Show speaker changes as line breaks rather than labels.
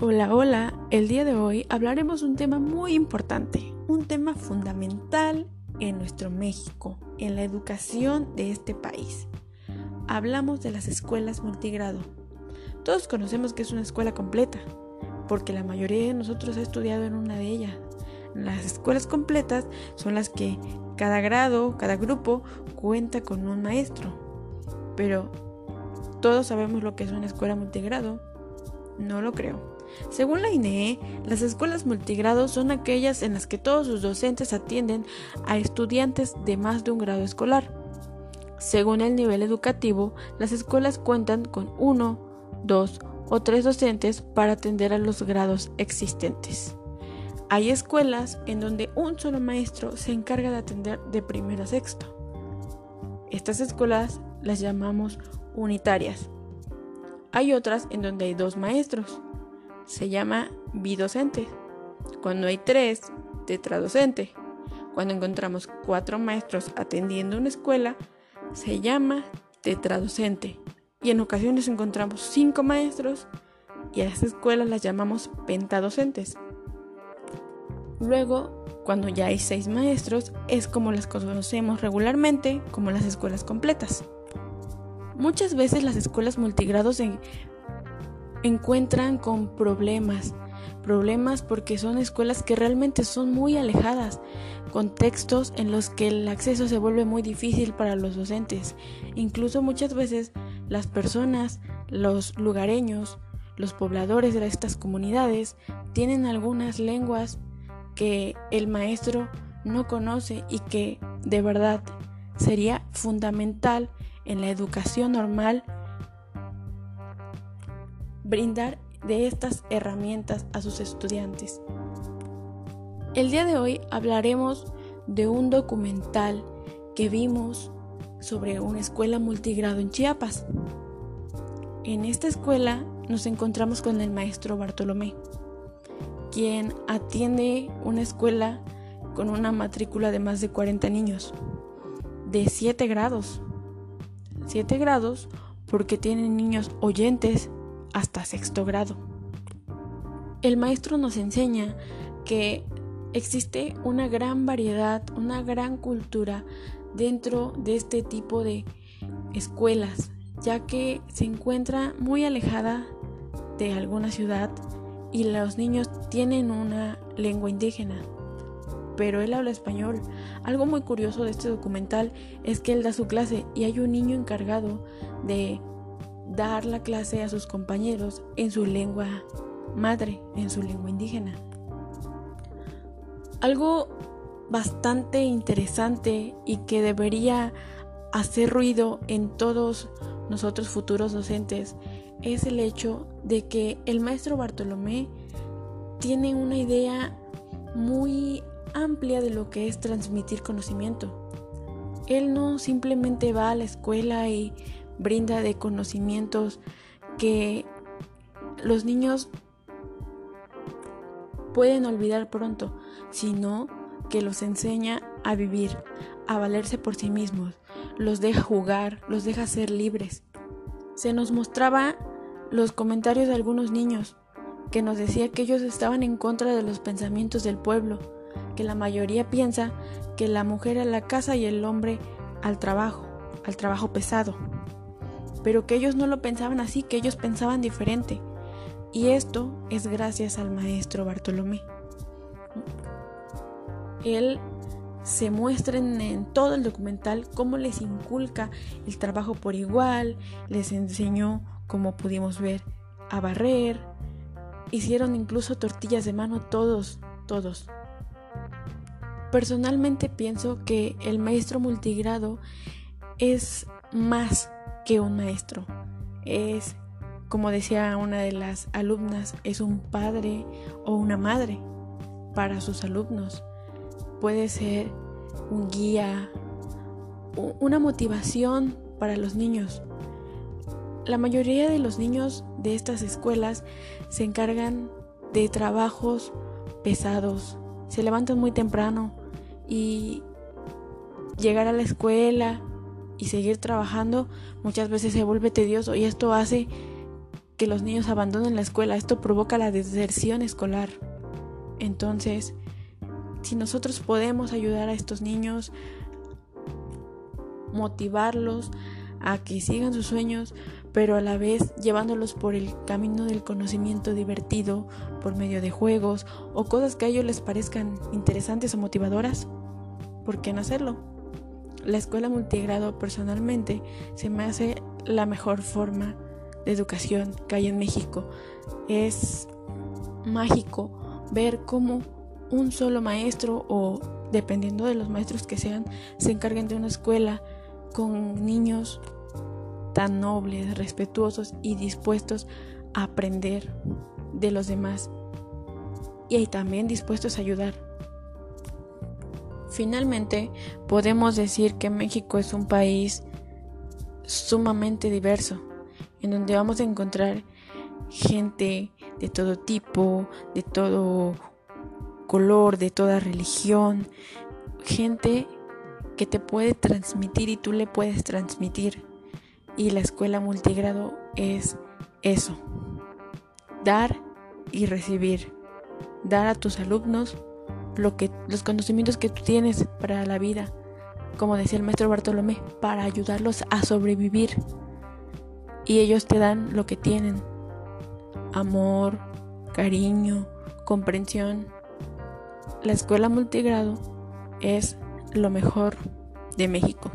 Hola, hola, el día de hoy hablaremos un tema muy importante, un tema fundamental en nuestro México, en la educación de este país. Hablamos de las escuelas multigrado. Todos conocemos que es una escuela completa, porque la mayoría de nosotros ha estudiado en una de ellas. Las escuelas completas son las que cada grado, cada grupo cuenta con un maestro. Pero, ¿todos sabemos lo que es una escuela multigrado? No lo creo. Según la INEE, las escuelas multigrado son aquellas en las que todos sus docentes atienden a estudiantes de más de un grado escolar. Según el nivel educativo, las escuelas cuentan con uno, dos o tres docentes para atender a los grados existentes. Hay escuelas en donde un solo maestro se encarga de atender de primero a sexto. Estas escuelas las llamamos unitarias. Hay otras en donde hay dos maestros se llama bidocente. Cuando hay tres, tetradocente. Cuando encontramos cuatro maestros atendiendo una escuela, se llama tetradocente. Y en ocasiones encontramos cinco maestros y a esas escuelas las llamamos pentadocentes. Luego, cuando ya hay seis maestros, es como las conocemos regularmente como las escuelas completas. Muchas veces las escuelas multigrados encuentran con problemas. Problemas porque son escuelas que realmente son muy alejadas, contextos en los que el acceso se vuelve muy difícil para los docentes. Incluso muchas veces las personas, los lugareños, los pobladores de estas comunidades tienen algunas lenguas que el maestro no conoce y que de verdad sería fundamental en la educación normal brindar de estas herramientas a sus estudiantes. El día de hoy hablaremos de un documental que vimos sobre una escuela multigrado en Chiapas. En esta escuela nos encontramos con el maestro Bartolomé, quien atiende una escuela con una matrícula de más de 40 niños, de 7 grados. 7 grados porque tienen niños oyentes hasta sexto grado. El maestro nos enseña que existe una gran variedad, una gran cultura dentro de este tipo de escuelas, ya que se encuentra muy alejada de alguna ciudad y los niños tienen una lengua indígena, pero él habla español. Algo muy curioso de este documental es que él da su clase y hay un niño encargado de dar la clase a sus compañeros en su lengua madre, en su lengua indígena. Algo bastante interesante y que debería hacer ruido en todos nosotros futuros docentes es el hecho de que el maestro Bartolomé tiene una idea muy amplia de lo que es transmitir conocimiento. Él no simplemente va a la escuela y brinda de conocimientos que los niños pueden olvidar pronto, sino que los enseña a vivir, a valerse por sí mismos, los deja jugar, los deja ser libres. Se nos mostraba los comentarios de algunos niños que nos decía que ellos estaban en contra de los pensamientos del pueblo, que la mayoría piensa que la mujer a la casa y el hombre al trabajo, al trabajo pesado pero que ellos no lo pensaban así, que ellos pensaban diferente. Y esto es gracias al maestro Bartolomé. Él se muestra en, todo el documental cómo les inculca el trabajo por igual, les enseñó, como pudimos ver, a barrer, hicieron incluso tortillas de mano todos, todos. Personalmente pienso que el maestro multigrado es más que un maestro. Es, como decía una de las alumnas, es un padre o una madre para sus alumnos. Puede ser un guía, una motivación para los niños. La mayoría de los niños de estas escuelas se encargan de trabajos pesados, se levantan muy temprano y llegar a la escuela y seguir trabajando muchas veces se vuelve tedioso y esto hace que los niños abandonen la escuela. Esto provoca la deserción escolar. Entonces, si nosotros podemos ayudar a estos niños, motivarlos a que sigan sus sueños, pero a la vez llevándolos por el camino del conocimiento divertido por medio de juegos o cosas que a ellos les parezcan interesantes o motivadoras, ¿por qué no hacerlo? La escuela multigrado personalmente se me hace la mejor forma de educación que hay en México. Es mágico ver cómo un solo maestro o dependiendo de los maestros que sean se encarguen de una escuela con niños tan nobles, respetuosos y dispuestos a aprender de los demás y también dispuestos a ayudar. Finalmente, podemos decir que México es un país sumamente diverso, en donde vamos a encontrar gente de todo tipo, de todo color, de toda religión, gente que te puede transmitir y tú le puedes transmitir. Y la escuela multigrado es eso, dar y recibir, dar a tus alumnos lo que, los conocimientos que tú tienes para la vida, como decía el maestro Bartolomé, para ayudarlos a sobrevivir. Y ellos te dan lo que tienen, amor, cariño, comprensión. La escuela multigrado es lo mejor de México.